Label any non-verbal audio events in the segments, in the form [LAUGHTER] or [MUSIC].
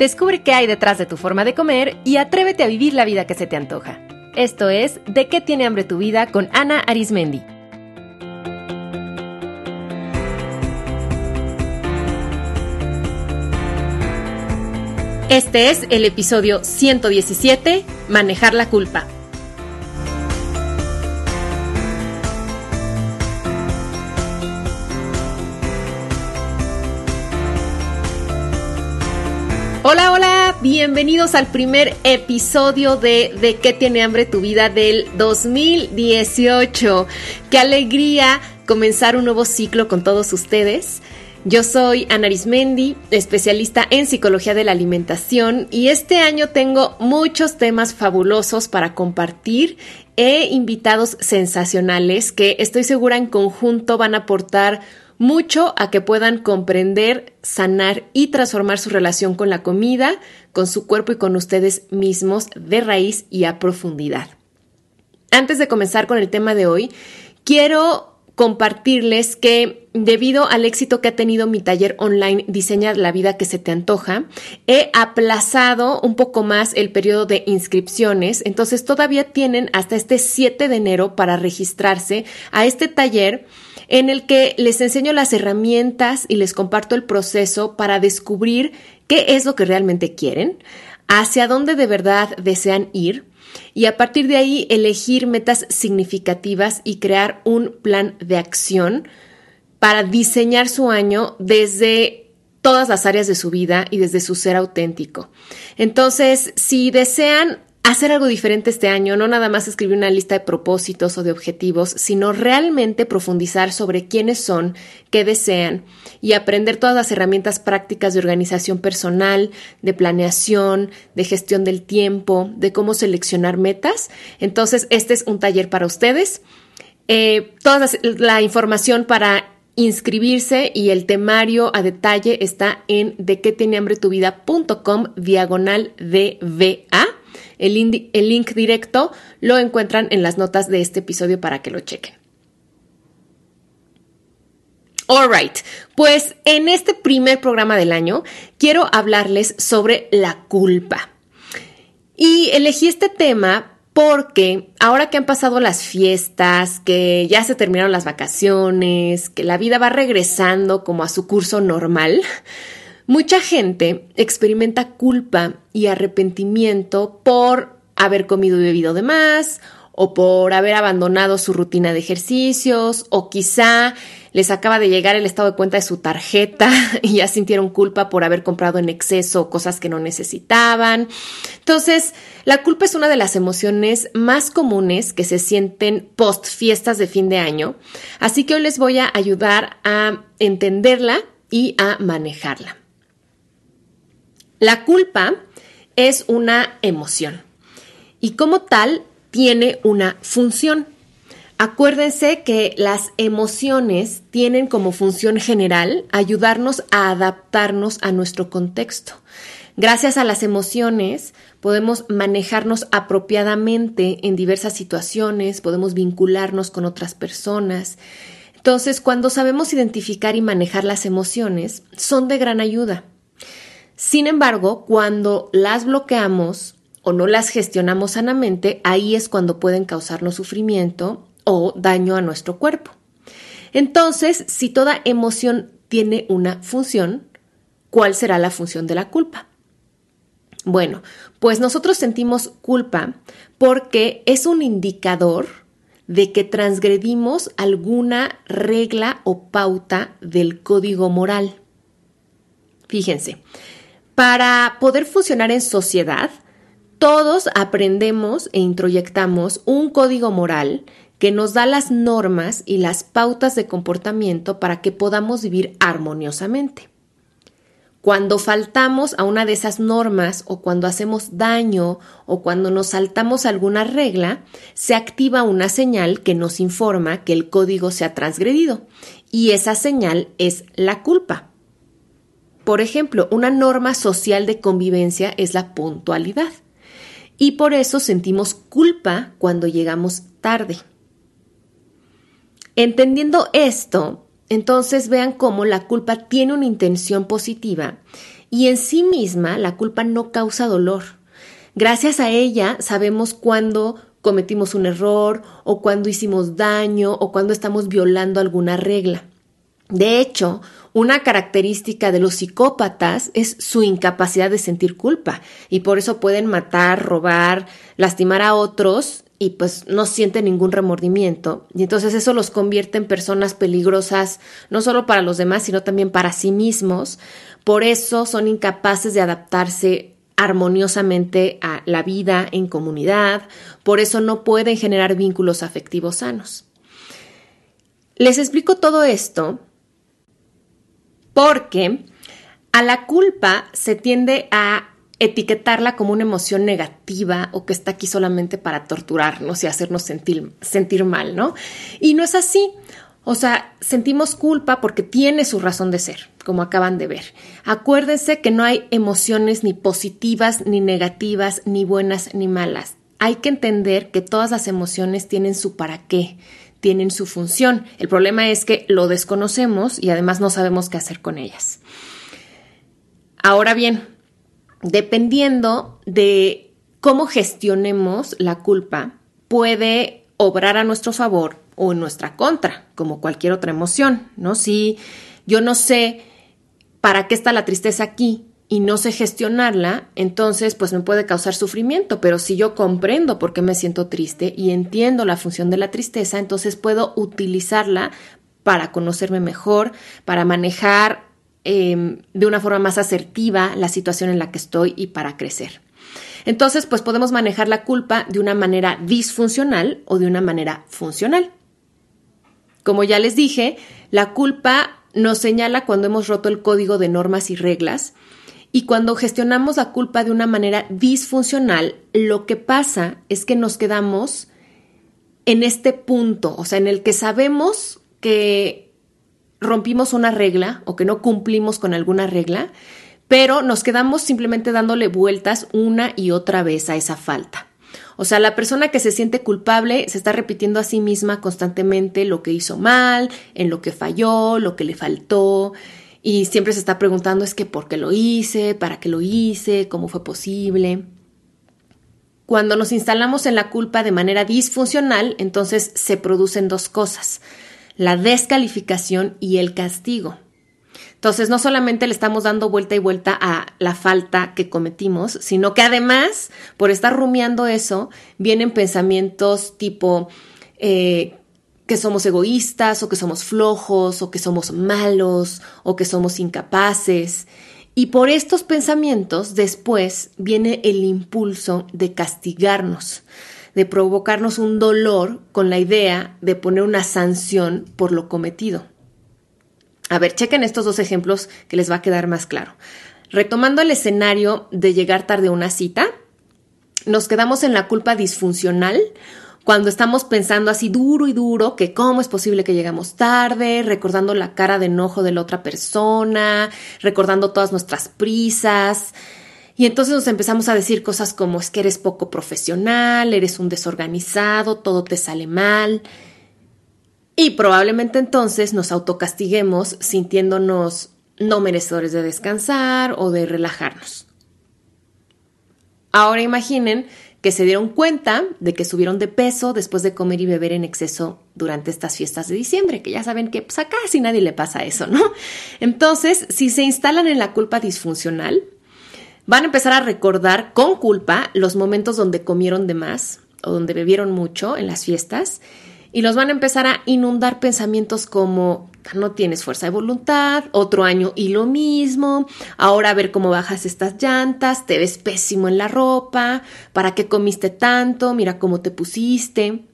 Descubre qué hay detrás de tu forma de comer y atrévete a vivir la vida que se te antoja. Esto es De qué tiene hambre tu vida con Ana Arismendi. Este es el episodio 117, Manejar la culpa. Bienvenidos al primer episodio de De qué tiene hambre tu vida del 2018. Qué alegría comenzar un nuevo ciclo con todos ustedes. Yo soy Ana Arismendi, especialista en psicología de la alimentación y este año tengo muchos temas fabulosos para compartir e invitados sensacionales que estoy segura en conjunto van a aportar mucho a que puedan comprender, sanar y transformar su relación con la comida, con su cuerpo y con ustedes mismos de raíz y a profundidad. Antes de comenzar con el tema de hoy, quiero compartirles que debido al éxito que ha tenido mi taller online Diseña la vida que se te antoja, he aplazado un poco más el periodo de inscripciones, entonces todavía tienen hasta este 7 de enero para registrarse a este taller en el que les enseño las herramientas y les comparto el proceso para descubrir qué es lo que realmente quieren, hacia dónde de verdad desean ir y a partir de ahí elegir metas significativas y crear un plan de acción para diseñar su año desde todas las áreas de su vida y desde su ser auténtico. Entonces, si desean hacer algo diferente este año, no nada más escribir una lista de propósitos o de objetivos, sino realmente profundizar sobre quiénes son, qué desean y aprender todas las herramientas prácticas de organización personal, de planeación, de gestión del tiempo, de cómo seleccionar metas. Entonces, este es un taller para ustedes. Eh, toda la información para inscribirse y el temario a detalle está en de qué tiene hambre tu vida.com diagonal DVA. El, link directo lo encuentran en las notas de este episodio para que lo chequen. Alright, pues en este primer programa del año quiero hablarles sobre la culpa. Y elegí este tema porque ahora que han pasado las fiestas, que ya se terminaron las vacaciones, que la vida va regresando como a su curso normal, Mucha gente experimenta culpa y arrepentimiento por haber comido y bebido de más o por haber abandonado su rutina de ejercicios o quizá les acaba de llegar el estado de cuenta de su tarjeta [LAUGHS] y ya sintieron culpa por haber comprado en exceso cosas que no necesitaban. Entonces, la culpa es una de las emociones más comunes que se sienten post fiestas de fin de año, así que hoy les voy a ayudar a entenderla y a manejarla. La culpa es una emoción y como tal tiene una función. Acuérdense que las emociones tienen como función general ayudarnos a adaptarnos a nuestro contexto. Gracias a las emociones podemos manejarnos apropiadamente en diversas situaciones, podemos vincularnos con otras personas. Entonces, cuando sabemos identificar y manejar las emociones, son de gran ayuda. Sin embargo, cuando las bloqueamos o no las gestionamos sanamente, ahí es cuando pueden causarnos sufrimiento o daño a nuestro cuerpo. Entonces, si toda emoción tiene una función, ¿cuál será la función de la culpa? Bueno, pues nosotros sentimos culpa porque es un indicador de que transgredimos alguna regla o pauta del código moral. Fíjense, para poder funcionar en sociedad, todos aprendemos e introyectamos un código moral que nos da las normas y las pautas de comportamiento para que podamos vivir armoniosamente. Cuando faltamos a una de esas normas o cuando hacemos daño o cuando nos saltamos alguna regla, se activa una señal que nos informa que el código se ha transgredido y esa señal es la culpa. Por ejemplo, una norma social de convivencia es la puntualidad y por eso sentimos culpa cuando llegamos tarde. Entendiendo esto, entonces vean cómo la culpa tiene una intención positiva Y en sí misma la culpa no causa dolor. Gracias a ella sabemos cuándo cometimos un error o cuándo hicimos daño o cuándo estamos violando alguna regla. De hecho, una característica de los psicópatas es su incapacidad de sentir culpa y por eso pueden matar, robar, lastimar a otros y pues no sienten ningún remordimiento. Y entonces eso los convierte en personas peligrosas no solo para los demás, sino también para sí mismos. Por eso son incapaces de adaptarse armoniosamente a la vida en comunidad, por eso no pueden generar vínculos afectivos sanos. Les explico todo esto porque a la culpa se tiende a etiquetarla como una emoción negativa o que está aquí solamente para torturarnos y hacernos sentir, sentir mal, ¿no? Y no es así. O sea, sentimos culpa porque tiene su razón de ser, como acaban de ver. Acuérdense que no hay emociones ni positivas, ni negativas, ni buenas, ni malas. Hay que entender que todas las emociones tienen su para qué, tienen su función. El problema es que lo desconocemos y además no sabemos qué hacer con ellas. Ahora bien, dependiendo de cómo gestionemos la culpa, puede obrar a nuestro favor o en nuestra contra, como cualquier otra emoción, ¿no? Si yo no sé para qué está la tristeza aquí y no sé gestionarla, entonces pues me puede causar sufrimiento, pero si yo comprendo por qué me siento triste y entiendo la función de la tristeza, entonces puedo utilizarla para conocerme mejor, para manejar Em, de una forma más asertiva la situación en la que estoy y para crecer. Entonces, pues podemos manejar la culpa de una manera disfuncional o de una manera funcional. Como ya les dije, la culpa nos señala cuando hemos roto el código de normas y reglas y cuando gestionamos la culpa de una manera disfuncional, lo que pasa es que nos quedamos en este punto, o sea, en el que sabemos que rompimos una regla o que no cumplimos con alguna regla, pero nos quedamos simplemente dándole vueltas una y otra vez a esa falta. O sea, la persona que se siente culpable se está repitiendo a sí misma constantemente lo que hizo mal, en lo que falló, lo que le faltó, y siempre se está preguntando es que por qué lo hice, para qué lo hice, cómo fue posible. Cuando nos instalamos en la culpa de manera disfuncional, entonces se producen dos cosas la descalificación y el castigo. Entonces, no solamente le estamos dando vuelta y vuelta a la falta que cometimos, sino que además, por estar rumiando eso, vienen pensamientos tipo eh, que somos egoístas o que somos flojos o que somos malos o que somos incapaces. Y por estos pensamientos después viene el impulso de castigarnos de provocarnos un dolor con la idea de poner una sanción por lo cometido. A ver, chequen estos dos ejemplos que les va a quedar más claro. Retomando el escenario de llegar tarde a una cita, nos quedamos en la culpa disfuncional cuando estamos pensando así duro y duro que cómo es posible que llegamos tarde, recordando la cara de enojo de la otra persona, recordando todas nuestras prisas, y entonces nos empezamos a decir cosas como es que eres poco profesional, eres un desorganizado, todo te sale mal. Y probablemente entonces nos autocastiguemos sintiéndonos no merecedores de descansar o de relajarnos. Ahora imaginen que se dieron cuenta de que subieron de peso después de comer y beber en exceso durante estas fiestas de diciembre, que ya saben que pues a casi nadie le pasa eso, ¿no? Entonces, si se instalan en la culpa disfuncional, Van a empezar a recordar con culpa los momentos donde comieron de más o donde bebieron mucho en las fiestas y los van a empezar a inundar pensamientos como no tienes fuerza de voluntad, otro año y lo mismo, ahora a ver cómo bajas estas llantas, te ves pésimo en la ropa, ¿para qué comiste tanto? Mira cómo te pusiste.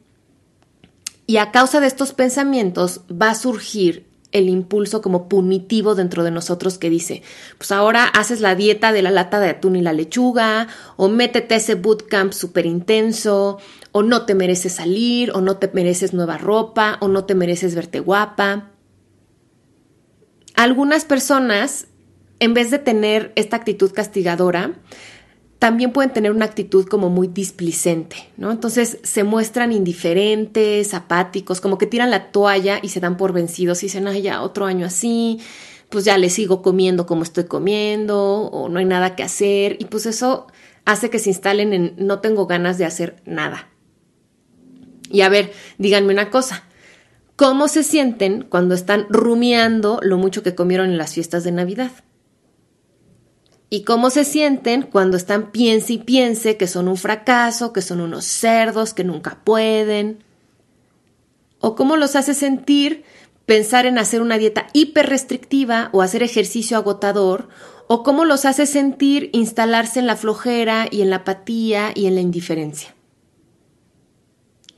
Y a causa de estos pensamientos va a surgir el impulso como punitivo dentro de nosotros que dice, pues ahora haces la dieta de la lata de atún y la lechuga, o métete a ese bootcamp súper intenso, o no te mereces salir, o no te mereces nueva ropa, o no te mereces verte guapa. Algunas personas, en vez de tener esta actitud castigadora, también pueden tener una actitud como muy displicente, ¿no? Entonces se muestran indiferentes, apáticos, como que tiran la toalla y se dan por vencidos y dicen, ay, ya otro año así, pues ya le sigo comiendo como estoy comiendo o no hay nada que hacer y pues eso hace que se instalen en no tengo ganas de hacer nada. Y a ver, díganme una cosa, ¿cómo se sienten cuando están rumiando lo mucho que comieron en las fiestas de Navidad? ¿Y cómo se sienten cuando están piense y piense que son un fracaso, que son unos cerdos, que nunca pueden? ¿O cómo los hace sentir pensar en hacer una dieta hiper restrictiva o hacer ejercicio agotador? ¿O cómo los hace sentir instalarse en la flojera y en la apatía y en la indiferencia?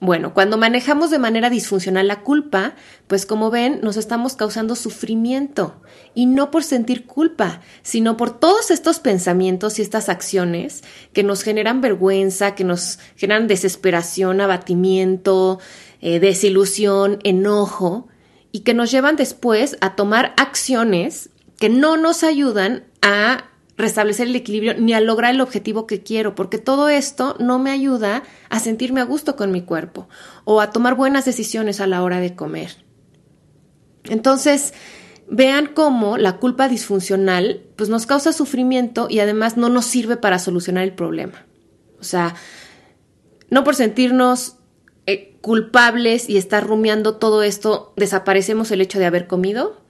Bueno, cuando manejamos de manera disfuncional la culpa, pues como ven, nos estamos causando sufrimiento. Y no por sentir culpa, sino por todos estos pensamientos y estas acciones que nos generan vergüenza, que nos generan desesperación, abatimiento, eh, desilusión, enojo, y que nos llevan después a tomar acciones que no nos ayudan a restablecer el equilibrio ni a lograr el objetivo que quiero, porque todo esto no me ayuda a sentirme a gusto con mi cuerpo o a tomar buenas decisiones a la hora de comer. Entonces, vean cómo la culpa disfuncional pues nos causa sufrimiento y además no nos sirve para solucionar el problema. O sea, no por sentirnos eh, culpables y estar rumiando todo esto desaparecemos el hecho de haber comido,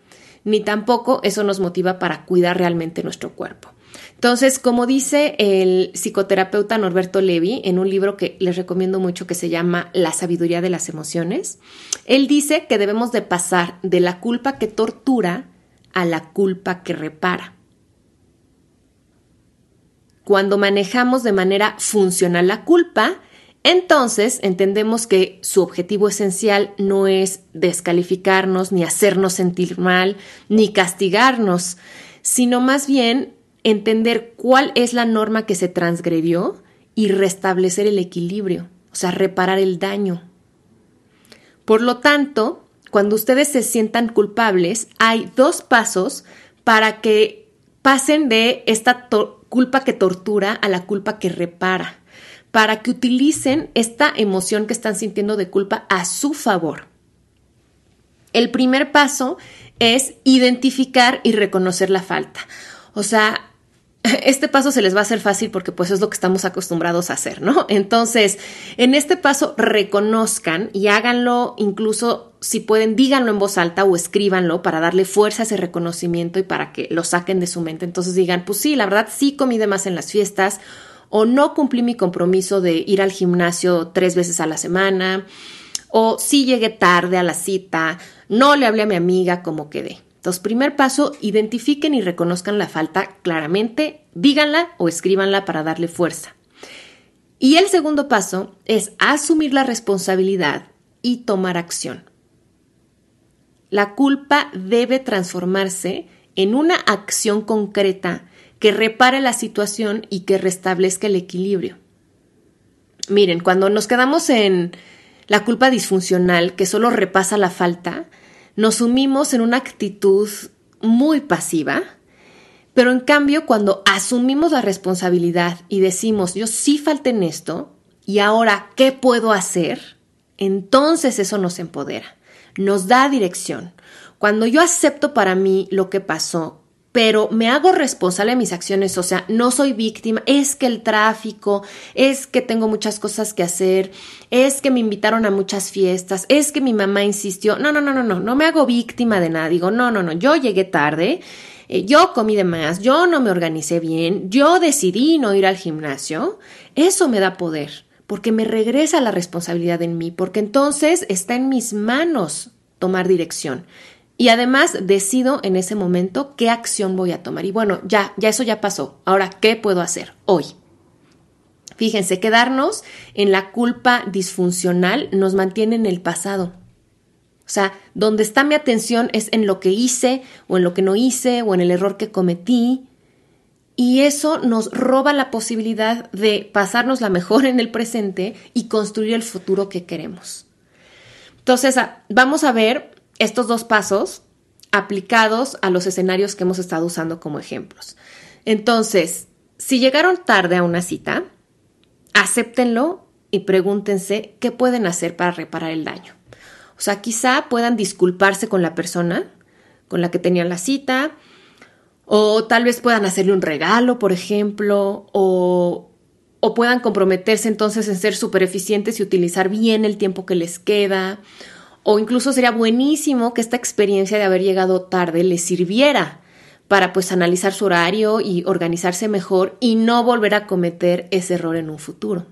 ni tampoco eso nos motiva para cuidar realmente nuestro cuerpo. Entonces, como dice el psicoterapeuta Norberto Levi en un libro que les recomiendo mucho que se llama La sabiduría de las emociones, él dice que debemos de pasar de la culpa que tortura a la culpa que repara. Cuando manejamos de manera funcional la culpa, entonces entendemos que su objetivo esencial no es descalificarnos, ni hacernos sentir mal, ni castigarnos, sino más bien entender cuál es la norma que se transgredió y restablecer el equilibrio, o sea, reparar el daño. Por lo tanto, cuando ustedes se sientan culpables, hay dos pasos para que pasen de esta culpa que tortura a la culpa que repara, para que utilicen esta emoción que están sintiendo de culpa a su favor. El primer paso es identificar y reconocer la falta. O sea, [LAUGHS] este paso se les va a hacer fácil porque pues es lo que estamos acostumbrados a hacer, ¿no? [LAUGHS] Entonces, en este paso reconozcan y háganlo incluso si pueden, díganlo en voz alta o escríbanlo para darle fuerza a ese reconocimiento y para que lo saquen de su mente. Entonces digan, pues sí, la verdad sí comí de más en las fiestas o no cumplí mi compromiso de ir al gimnasio tres veces a la semana o sí llegué tarde a la cita, no le hablé a mi amiga como quedé. Primer paso, identifiquen y reconozcan la falta claramente, díganla o escríbanla para darle fuerza. Y el segundo paso es asumir la responsabilidad y tomar acción. La culpa debe transformarse en una acción concreta que repare la situación y que restablezca el equilibrio. Miren, cuando nos quedamos en la culpa disfuncional que solo repasa la falta, nos sumimos en una actitud muy pasiva, pero en cambio cuando asumimos la responsabilidad y decimos, yo sí falté en esto, y ahora, ¿qué puedo hacer? Entonces eso nos empodera, nos da dirección. Cuando yo acepto para mí lo que pasó, pero me hago responsable de mis acciones, o sea, no soy víctima, es que el tráfico, es que tengo muchas cosas que hacer, es que me invitaron a muchas fiestas, es que mi mamá insistió, no, no, no, no, no, no me hago víctima de nada, digo, no, no, no, yo llegué tarde, eh, yo comí de más, yo no me organicé bien, yo decidí no ir al gimnasio, eso me da poder, porque me regresa la responsabilidad en mí, porque entonces está en mis manos tomar dirección. Y además decido en ese momento qué acción voy a tomar. Y bueno, ya, ya eso ya pasó. Ahora, ¿qué puedo hacer hoy? Fíjense, quedarnos en la culpa disfuncional nos mantiene en el pasado. O sea, donde está mi atención es en lo que hice o en lo que no hice o en el error que cometí. Y eso nos roba la posibilidad de pasarnos la mejor en el presente y construir el futuro que queremos. Entonces, vamos a ver estos dos pasos aplicados a los escenarios que hemos estado usando como ejemplos. Entonces, si llegaron tarde a una cita, acéptenlo y pregúntense qué pueden hacer para reparar el daño. O sea, quizá puedan disculparse con la persona, con la que tenían la cita, o tal vez puedan hacerle un regalo, por ejemplo, o, o puedan comprometerse entonces en ser súper eficientes y utilizar bien el tiempo que les queda, o incluso sería buenísimo que esta experiencia de haber llegado tarde les sirviera para pues analizar su horario y organizarse mejor y no volver a cometer ese error en un futuro.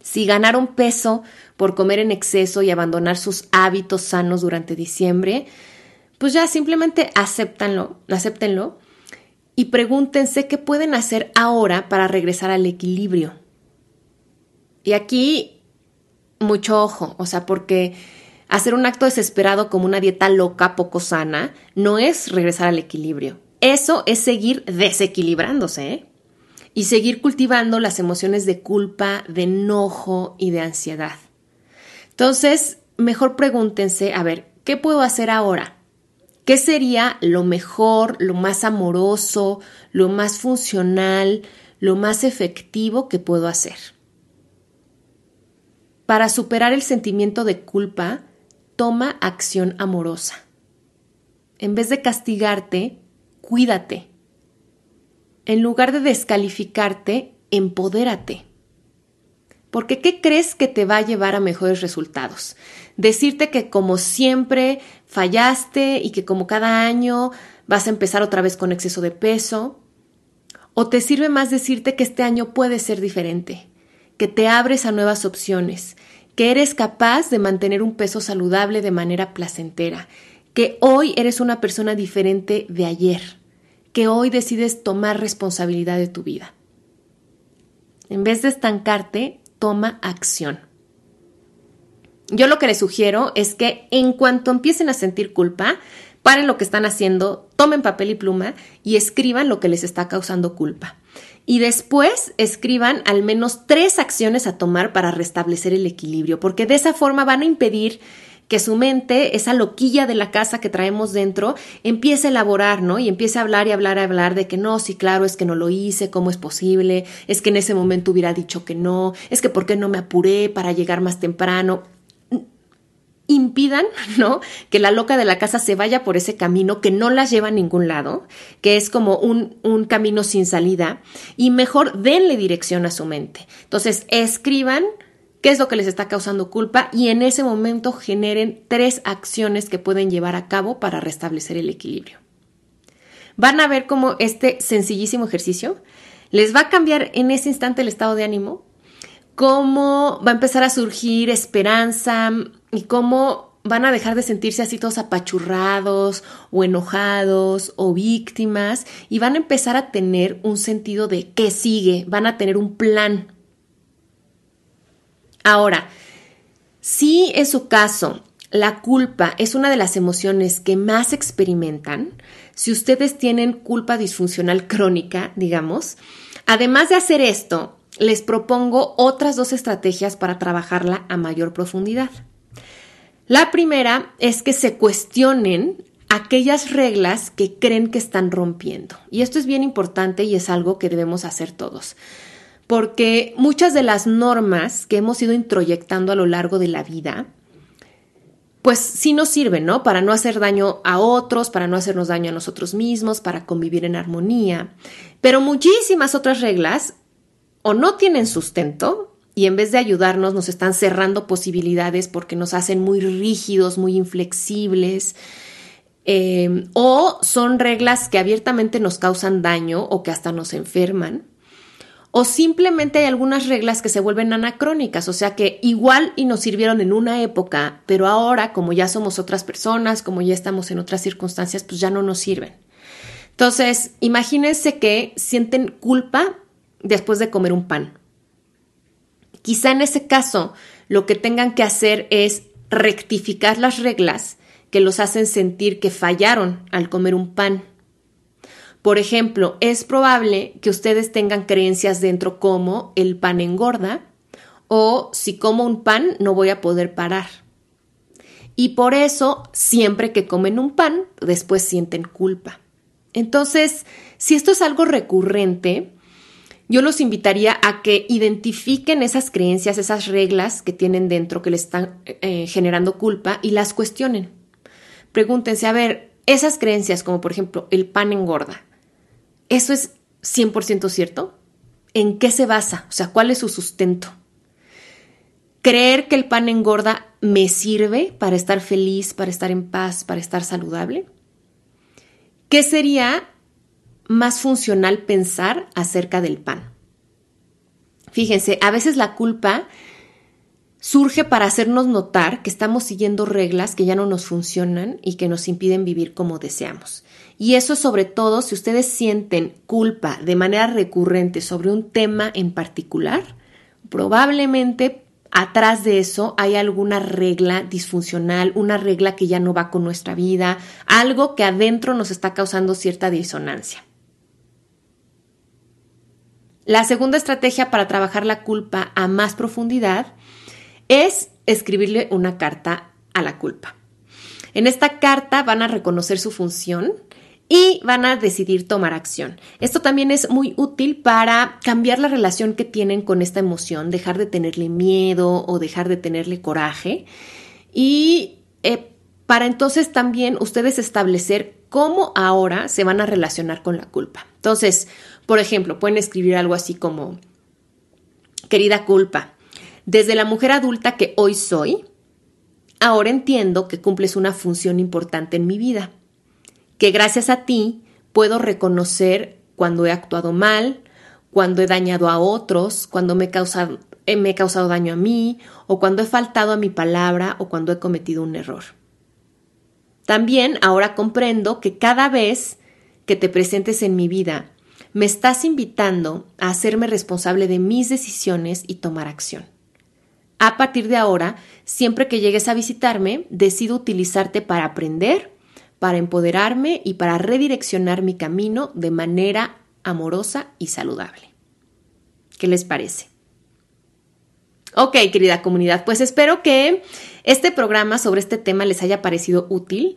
Si ganaron peso por comer en exceso y abandonar sus hábitos sanos durante diciembre, pues ya simplemente acéptanlo, acéptenlo y pregúntense qué pueden hacer ahora para regresar al equilibrio. Y aquí mucho ojo, o sea, porque hacer un acto desesperado como una dieta loca, poco sana, no es regresar al equilibrio. Eso es seguir desequilibrándose, ¿eh? Y seguir cultivando las emociones de culpa, de enojo y de ansiedad. Entonces, mejor pregúntense, a ver, ¿qué puedo hacer ahora? ¿Qué sería lo mejor, lo más amoroso, lo más funcional, lo más efectivo que puedo hacer? Para superar el sentimiento de culpa, toma acción amorosa. En vez de castigarte, cuídate. En lugar de descalificarte, empodérate. Porque ¿qué crees que te va a llevar a mejores resultados? Decirte que como siempre fallaste y que como cada año vas a empezar otra vez con exceso de peso. ¿O te sirve más decirte que este año puede ser diferente? Que te abres a nuevas opciones, que eres capaz de mantener un peso saludable de manera placentera, que hoy eres una persona diferente de ayer, que hoy decides tomar responsabilidad de tu vida. En vez de estancarte, toma acción. Yo lo que les sugiero es que en cuanto empiecen a sentir culpa, paren lo que están haciendo, tomen papel y pluma y escriban lo que les está causando culpa y después escriban al menos tres acciones a tomar para restablecer el equilibrio, porque de esa forma van a impedir que su mente, esa loquilla de la casa que traemos dentro, empiece a elaborar, ¿no? Y empiece a hablar y hablar y hablar de que no, sí, claro, es que no lo hice, ¿cómo es posible? Es que en ese momento hubiera dicho que no, es que ¿por qué no me apuré para llegar más temprano? Impidan, [LAUGHS] ¿no? Que la loca de la casa se vaya por ese camino que no las lleva a ningún lado, que es como un, un camino sin salida, y mejor denle dirección a su mente. Entonces, escriban qué es lo que les está causando culpa y en ese momento generen tres acciones que pueden llevar a cabo para restablecer el equilibrio. Van a ver cómo este sencillísimo ejercicio les va a cambiar en ese instante el estado de ánimo, cómo va a empezar a surgir esperanza, y cómo van a dejar de sentirse así todos apachurrados o enojados o víctimas y van a empezar a tener un sentido de qué sigue, van a tener un plan. Ahora, si es su caso la culpa es una de las emociones que más experimentan, si ustedes tienen culpa disfuncional crónica, digamos, además de hacer esto, les propongo otras dos estrategias para trabajarla a mayor profundidad. La primera es que se cuestionen aquellas reglas que creen que están rompiendo. Y esto es bien importante y es algo que debemos hacer todos. Porque muchas de las normas que hemos ido introyectando a lo largo de la vida, pues sí nos sirven, ¿no? Para no hacer daño a otros, para no hacernos daño a nosotros mismos, para convivir en armonía. Pero muchísimas otras reglas o no tienen sustento y en vez de ayudarnos nos están cerrando posibilidades porque nos hacen muy rígidos, muy inflexibles. Em, o son reglas que abiertamente nos causan daño o que hasta nos enferman. O simplemente hay algunas reglas que se vuelven anacrónicas, o sea que igual y nos sirvieron en una época, pero ahora como ya somos otras personas, como ya estamos en otras circunstancias, pues ya no nos sirven. Entonces, imagínense que sienten culpa después de comer un pan Quizá en ese caso lo que tengan que hacer es rectificar las reglas que los hacen sentir que fallaron al comer un pan. Por ejemplo, es probable que ustedes tengan creencias dentro como el pan engorda o si como un pan no voy a poder parar. Y por eso, siempre que comen un pan, después sienten culpa. Entonces, si esto es algo recurrente, yo los invitaría a que identifiquen esas creencias, esas reglas que tienen dentro que les están eh, generando culpa y las cuestionen. pregúntense, a ver, esas creencias como por ejemplo el pan engorda, ¿eso es 100% cierto? ¿En qué se basa? O sea, ¿cuál es su sustento? ¿Creer que el pan engorda me sirve para estar feliz, para estar en paz, para estar saludable? ¿Qué sería más funcional pensar acerca del pan? Fíjense, a veces la culpa surge para hacernos notar que estamos siguiendo reglas que ya no nos funcionan y que nos impiden vivir como deseamos. Y eso sobre todo si ustedes sienten culpa de manera recurrente sobre un tema en particular, probablemente atrás de eso hay alguna regla disfuncional, una regla que ya no va con nuestra vida, algo que adentro nos está causando cierta disonancia. La segunda estrategia para trabajar la culpa a más profundidad es escribirle una carta a la culpa. En esta carta van a reconocer su función y van a decidir tomar acción. Esto también es muy útil para cambiar la relación que tienen con esta emoción, dejar de tenerle miedo o dejar de tenerle coraje y eh, para entonces también ustedes establecer cómo ahora se van a relacionar con la culpa. Entonces, por ejemplo, pueden escribir algo así como, querida culpa, desde la mujer adulta que hoy soy, ahora entiendo que cumples una función importante en mi vida que gracias a ti puedo reconocer cuando he actuado mal, cuando he dañado a otros, cuando me he causado, eh, me he causado daño a mí, o cuando he faltado a mi palabra, o cuando he cometido un error. También ahora comprendo que cada vez que te presentes en mi vida, me estás invitando a hacerme responsable de mis decisiones y tomar acción. A partir de ahora, siempre que llegues a visitarme, decido utilizarte para aprender para empoderarme y para redireccionar mi camino de manera amorosa y saludable. ¿Qué les parece? Ok, querida comunidad, pues espero que este programa sobre este tema les haya parecido útil,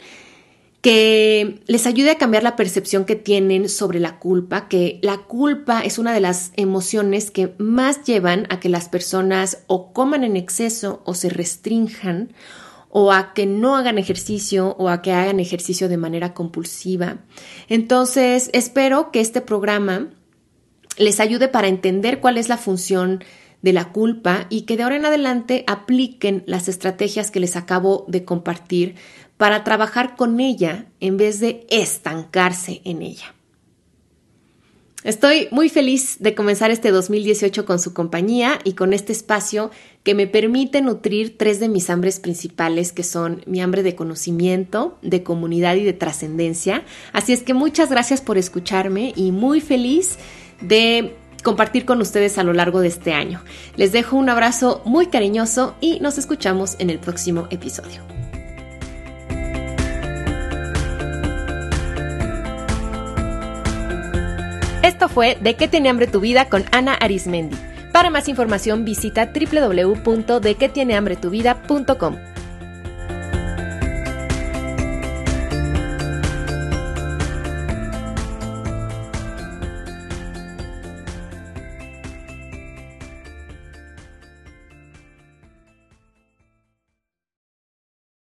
que les ayude a cambiar la percepción que tienen sobre la culpa, que la culpa es una de las emociones que más llevan a que las personas o coman en exceso o se restrinjan o a que no hagan ejercicio o a que hagan ejercicio de manera compulsiva. Entonces, espero que este programa les ayude para entender cuál es la función de la culpa y que de ahora en adelante apliquen las estrategias que les acabo de compartir para trabajar con ella en vez de estancarse en ella. Estoy muy feliz de comenzar este 2018 con su compañía y con este espacio que me permite nutrir tres de mis hambres principales, que son mi hambre de conocimiento, de comunidad y de trascendencia. Así es que muchas gracias por escucharme y muy feliz de compartir con ustedes a lo largo de este año. Les dejo un abrazo muy cariñoso y nos escuchamos en el próximo episodio. Esto fue De qué tiene hambre tu vida con Ana Arismendi. Para más información visita www.dequetienehambretuvida.com.